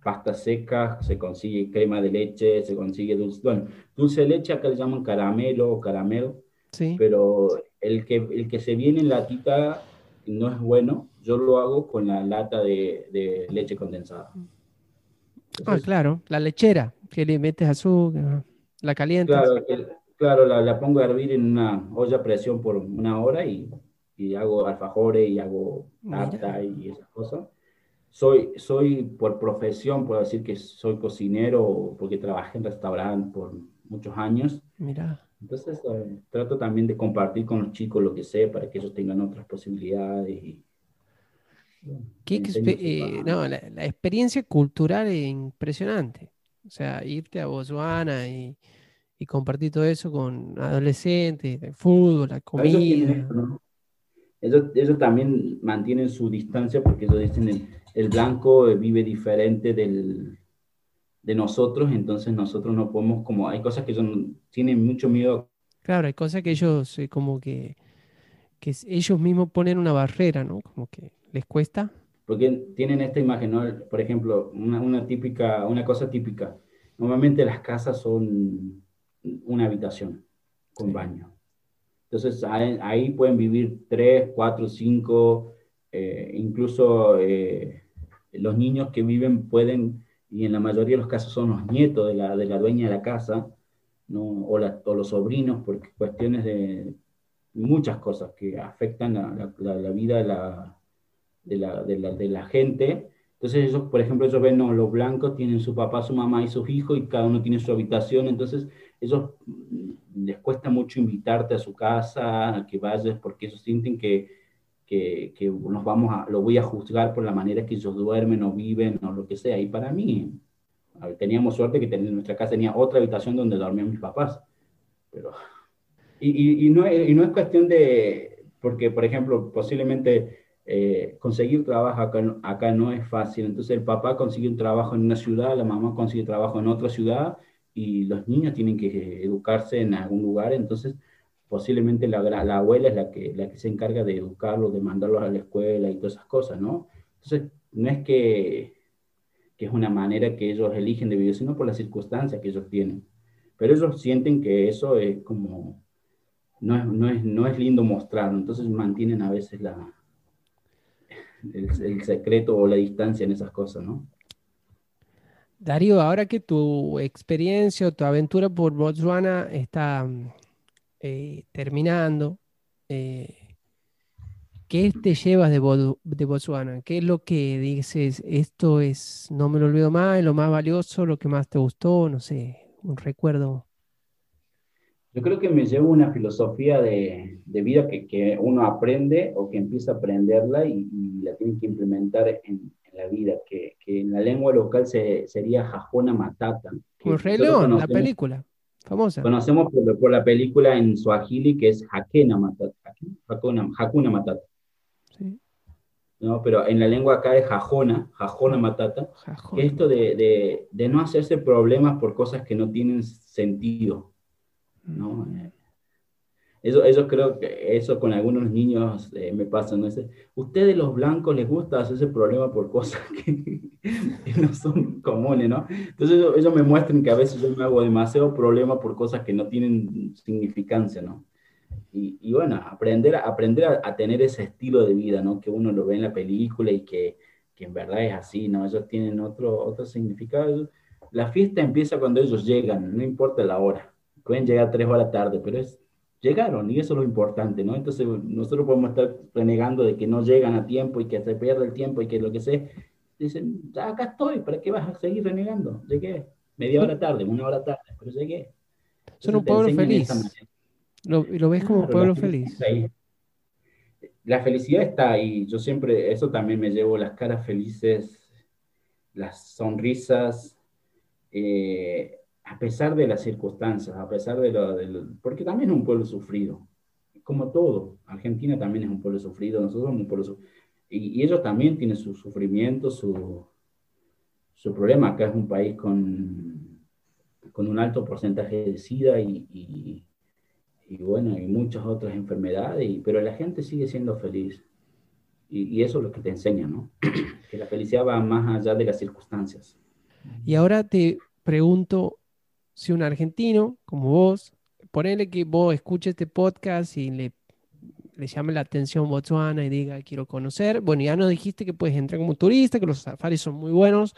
pasta seca, se consigue crema de leche, se consigue dulce, bueno, dulce de leche acá le llaman caramelo o caramelo, sí. pero el que, el que se viene en latita no es bueno, yo lo hago con la lata de, de leche condensada. ah, claro, la lechera, que le metes azúcar, la calientas. Claro, claro la, la, pongo a hervir en una olla a presión por una hora y, y hago alfajores y hago tarta y esas cosas soy, soy por profesión, puedo decir que soy cocinero porque trabajé en restaurante por muchos años. Mira. Entonces eh, trato también de compartir con los chicos lo que sé para que ellos tengan otras posibilidades. Y, ¿Qué eh, no, la, experiencia cultural es impresionante. O sea, irte a Botswana y, y compartir todo eso con adolescentes, el fútbol, la comida. Ellos, ellos, también mantienen su distancia porque ellos dicen el blanco vive diferente del, de nosotros, entonces nosotros no podemos, como hay cosas que ellos tienen mucho miedo. Claro, hay cosas que ellos eh, como que, que ellos mismos ponen una barrera, ¿no? Como que les cuesta. Porque tienen esta imagen, ¿no? Por ejemplo, una, una típica, una cosa típica. Normalmente las casas son una habitación con baño. Entonces ahí, ahí, pueden vivir tres, cuatro, cinco, eh, incluso eh, los niños que viven pueden, y en la mayoría de los casos son los nietos de la, de la dueña de la casa, o, los sobrinos, porque cuestiones de muchas cosas que afectan la, la, vida de la, de, la, de, la, gente. Entonces ellos, por ejemplo, ellos ven, no, los blancos tienen su papá, su mamá y sus hijos y cada uno tiene su habitación, entonces ellos mm, les cuesta mucho invitarte a su casa, a que vayas, porque ellos sienten que que, que, nos vamos a, lo voy a juzgar por la manera que ellos duermen o viven o lo que sea. Y para mí, teníamos suerte que en nuestra casa tenía otra habitación donde dormían mis papás. Pero, y, y, no, y no es cuestión de, porque por ejemplo, posiblemente eh, conseguir trabajo acá, acá no es fácil. Entonces el papá consigue un trabajo en una ciudad, la mamá consigue trabajo en otra ciudad y los niños tienen que educarse en algún lugar. Entonces posiblemente la, la, abuela es la que, la que se encarga de educarlos, de mandarlos a la escuela y todas esas cosas, ¿no? Entonces, no es que, que es una manera que ellos eligen de vivir, sino por las circunstancias que ellos tienen. Pero ellos sienten que eso es como, no es, no es, no es lindo mostrarlo, entonces mantienen a veces la, el, secreto o la distancia en esas cosas, ¿no? Darío, ahora que tu experiencia o tu aventura por Botswana está eh, terminando, eh, ¿qué te llevas de, de, Botswana? ¿Qué es lo que dices, esto es, no me lo olvido más, es lo más valioso, lo que más te gustó, no sé, un recuerdo? Yo creo que me llevo una filosofía de, de vida que, que, uno aprende o que empieza a aprenderla y, la tiene que implementar en, en la vida, que, que, en la lengua local se, sería Jajona Matata. León, la película famosa. Conocemos por, por, la película en Swahili que es Hakena Matata. Hakuna, Hakuna Matata. Sí. ¿no? Pero en la lengua acá es jajona, jajona matata, esto de, de, de, no hacerse problemas por cosas que no tienen sentido. ¿no? Eso, eso creo que eso con algunos niños eh, me pasa, ¿no? Ustedes los blancos les gusta hacerse problema por cosas *laughs* que, no son comunes, ¿no? Entonces ellos, me muestran que a veces yo me hago demasiado problema por cosas que no tienen significancia, ¿no? Y, y bueno, aprender, aprender a, a, tener ese estilo de vida, ¿no? Que uno lo ve en la película y que, que en verdad es así, ¿no? Ellos tienen otro, otro significado. La fiesta empieza cuando ellos llegan, no importa la hora pueden llegar tres horas tarde, pero es, llegaron y eso es lo importante, ¿no? Entonces nosotros podemos estar renegando de que no llegan a tiempo y que se pierde el tiempo y que lo que sea. Dicen, acá estoy, ¿para qué vas a seguir renegando? Llegué media hora tarde, una hora tarde, pero llegué. Son un pueblo feliz. Lo, lo ves como un pueblo feliz. La felicidad está ahí. Yo siempre, eso también me llevo las caras felices, las sonrisas. Eh, a pesar de las circunstancias, a pesar de lo, porque también es un pueblo sufrido, como todo. Argentina también es un pueblo sufrido, nosotros somos un pueblo sufrido. Y, ellos también tienen su sufrimiento, su, su problema. Acá es un país con, con un alto porcentaje de SIDA y, y, bueno, y muchas otras enfermedades, pero la gente sigue siendo feliz. Y, y, eso es lo que te enseña, ¿no? *clears throat* que la felicidad va más allá de las circunstancias. Y ahora te pregunto, si un argentino como vos, ponele que vos escuches este podcast y le, le llame la atención Botswana y diga quiero conocer, bueno, ya nos dijiste que puedes entrar como turista, que los safaris son muy buenos,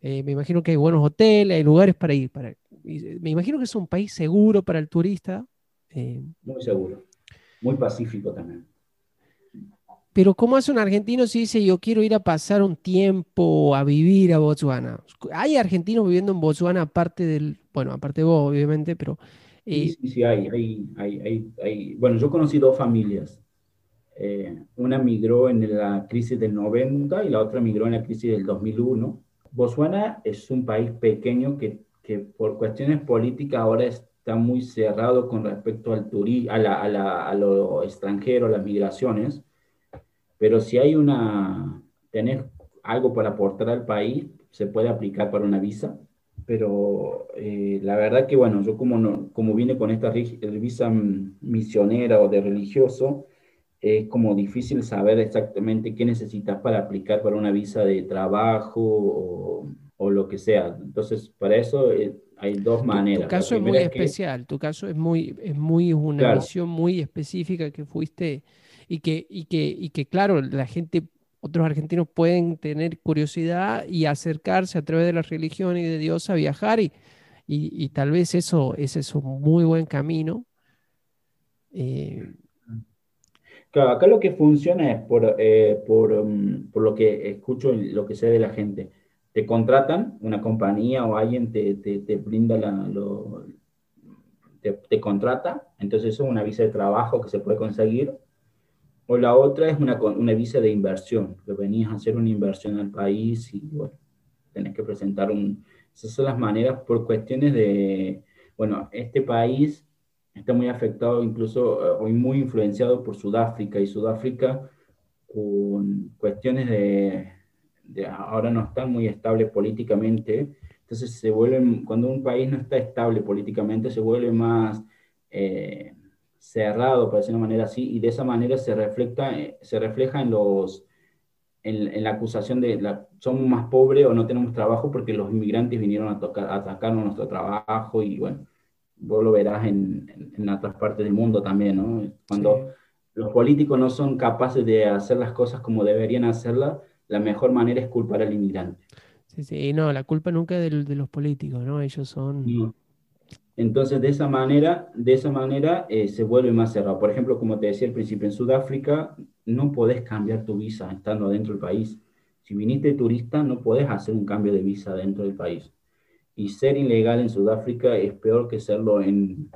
eh, me imagino que hay buenos hoteles, hay lugares para ir, para, me imagino que es un país seguro para el turista. Eh. muy seguro, muy pacífico también. Pero ¿cómo hace un argentino si dice yo quiero ir a pasar un tiempo a vivir a Botswana? ¿Hay argentinos viviendo en Botswana aparte del, bueno, aparte vos, obviamente, pero... sí, eh, sí, hay, hay, hay, hay, Bueno, yo conocí dos familias. Eh, una migró en la crisis del 90 y la otra migró en la crisis del 2001. Botswana es un país pequeño que, que por cuestiones políticas ahora está muy cerrado con respecto al turismo, a, la, a, la, a lo extranjero, a las migraciones pero si hay una, tenés algo para aportar al país, se puede aplicar para una visa. Pero eh, la verdad que, bueno, yo como, no, como vine con esta visa misionera o de religioso, es como difícil saber exactamente qué necesitas para aplicar para una visa de trabajo o, o lo que sea. Entonces, para eso eh, hay dos maneras. Tu, caso es muy especial, tu caso es muy, es muy una misión muy específica que fuiste y que, y que, y que claro, la gente, otros argentinos pueden tener curiosidad y acercarse a través de la religión y de Dios a viajar y, y, tal vez eso, ese es un muy buen camino. Eh, claro, acá lo que funciona es por, eh, por, um, por, lo que escucho, lo que sé de la gente. Te contratan, una compañía o alguien te, te, te brinda la, lo, te, te, contrata, entonces es una visa de trabajo que se puede conseguir o la otra es una, una visa de inversión, que venías a hacer una inversión al país y bueno, tenés que presentar un... Esas son las maneras por cuestiones de, bueno, este país está muy afectado, incluso eh, hoy muy influenciado por Sudáfrica y Sudáfrica con cuestiones de, ahora no están muy estables políticamente, entonces se vuelven, cuando un país no está estable políticamente, se vuelve más... Eh, cerrado, por decirlo de una manera así, y de esa manera se, refleja, eh, se refleja en, los, en, la acusación de la, somos más pobres o no tenemos trabajo porque los inmigrantes vinieron a, tocar, a atacarnos nuestro trabajo y bueno, vos lo verás en, en, otras partes del mundo también, ¿no? Cuando los políticos no son capaces de hacer las cosas como deberían hacerlas, la mejor manera es culpar al inmigrante. Sí, sí, no, la culpa nunca es de, los políticos, ¿no? Ellos son... Entonces, de esa manera, de esa manera eh, se vuelve más cerrado. Por ejemplo, como te decía al principio, en Sudáfrica no podés cambiar tu visa estando dentro del país. Si viniste turista, no podés hacer un cambio de visa dentro del país. Y ser ilegal en Sudáfrica es peor que serlo en,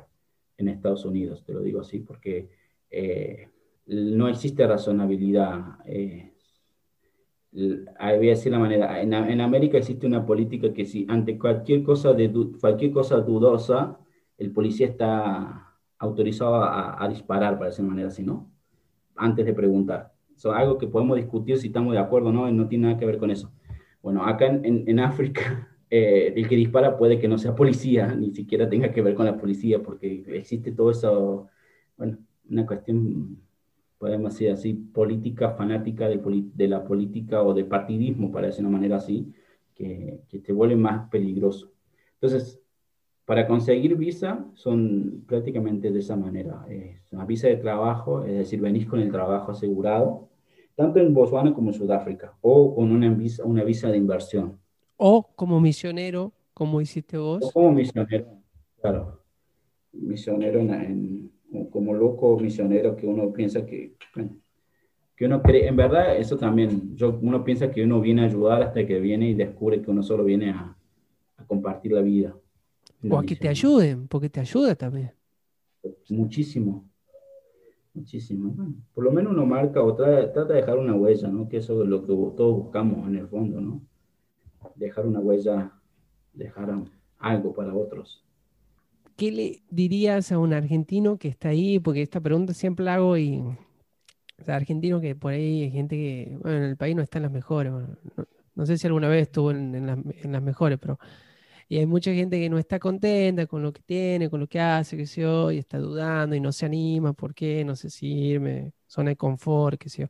en Estados Unidos, te lo digo así, porque eh, no existe razonabilidad. Eh, voy a decir la manera, en, en, América existe una política que si ante cualquier cosa, de, cualquier cosa dudosa, el policía está autorizado a, a disparar, para decir de manera así, ¿no? Antes de preguntar. Es algo que podemos discutir si estamos de acuerdo o no, no tiene nada que ver con eso. Bueno, acá en, en, África, *laughs* eh, el que dispara puede que no sea policía, *laughs* ni siquiera tenga que ver con la policía, porque existe todo eso, bueno, una cuestión podemos decir así, política fanática de, de, la política o de partidismo, para decir de una manera así, que, que, te vuelve más peligroso. Entonces, para conseguir visa son prácticamente de esa manera. Es una visa de trabajo, es decir, venís con el trabajo asegurado, tanto en Botswana como en Sudáfrica, o con una visa, una visa de inversión. O como misionero, como hiciste vos. O como misionero, claro. Misionero en como loco misionero que uno piensa que, que uno cree, en verdad eso también, yo, uno piensa que uno viene a ayudar hasta que viene y descubre que uno solo viene a, a compartir la vida. O a que te ayuden, porque te ayuda también. Muchísimo, muchísimo. por lo menos uno marca o trata, de dejar una huella, ¿no? Que eso es lo que todos buscamos en el fondo, ¿no? Dejar una huella, dejar algo para otros. ¿Qué le dirías a un argentino que está ahí? Porque esta pregunta siempre la hago y... O sea, que por ahí hay gente que, bueno, en el país no está en las mejores. no, sé si alguna vez estuvo en, las, mejores, pero... Y hay mucha gente que no está contenta con lo que tiene, con lo que hace, que sé yo, y está dudando y no se anima, ¿por qué? No sé si irme, zona de confort, qué sé yo.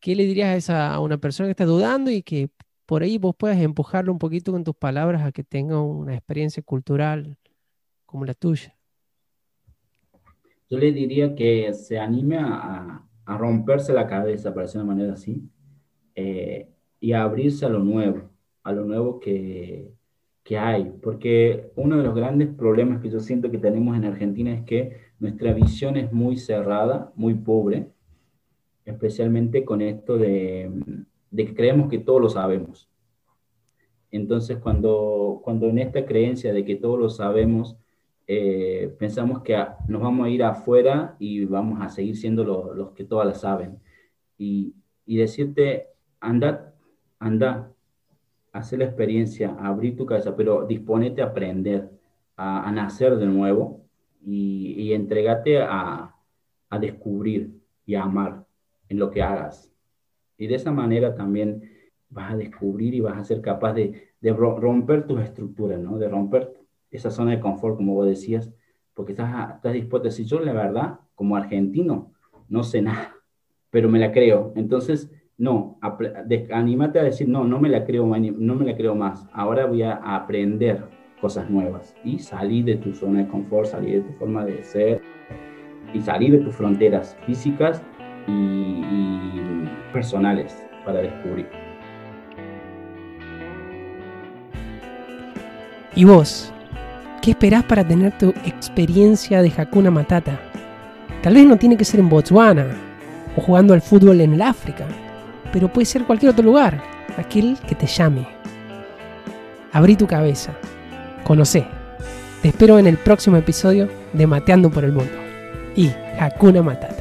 ¿Qué le dirías a, esa, a una persona que está dudando y que por ahí vos puedas empujarlo un poquito con tus palabras a que tenga una experiencia cultural como la tuya? Yo le diría que se anime a, a romperse la cabeza, para decir de una manera así, eh, y a abrirse a lo nuevo, a lo nuevo que, que hay. Porque uno de los grandes problemas que yo siento que tenemos en Argentina es que nuestra visión es muy cerrada, muy pobre, especialmente con esto de, de que creemos que todo lo sabemos. Entonces, cuando, cuando en esta creencia de que todo lo sabemos, eh, pensamos que nos vamos a ir afuera y vamos a seguir siendo los que todas las saben. Y, y, decirte, anda, anda, hacer la experiencia, abrir tu cabeza, pero disponete a aprender, a, nacer de nuevo y, y entregate a, a descubrir y a amar en lo que hagas. Y de esa manera también vas a descubrir y vas a ser capaz de, de romper tus estructuras, ¿no? De romper esa zona de confort, como vos decías, porque estás, estás dispuesto a decir, yo la verdad, como argentino, no sé nada, pero me la creo. Entonces, no, anímate a decir, no, no me la creo, no me la creo más. Ahora voy a aprender cosas nuevas y salir de tu zona de confort, salir de tu forma de ser y salir de tus fronteras físicas y, y personales para descubrir. ¿Y vos? ¿Qué esperás para tener tu experiencia de Hakuna Matata? Tal vez no tiene que ser en Botswana o jugando al fútbol en el África, pero puede ser cualquier otro lugar, aquel que te llame. Abrí tu cabeza, conocé. Te espero en el próximo episodio de Mateando por el Mundo y Hakuna Matata.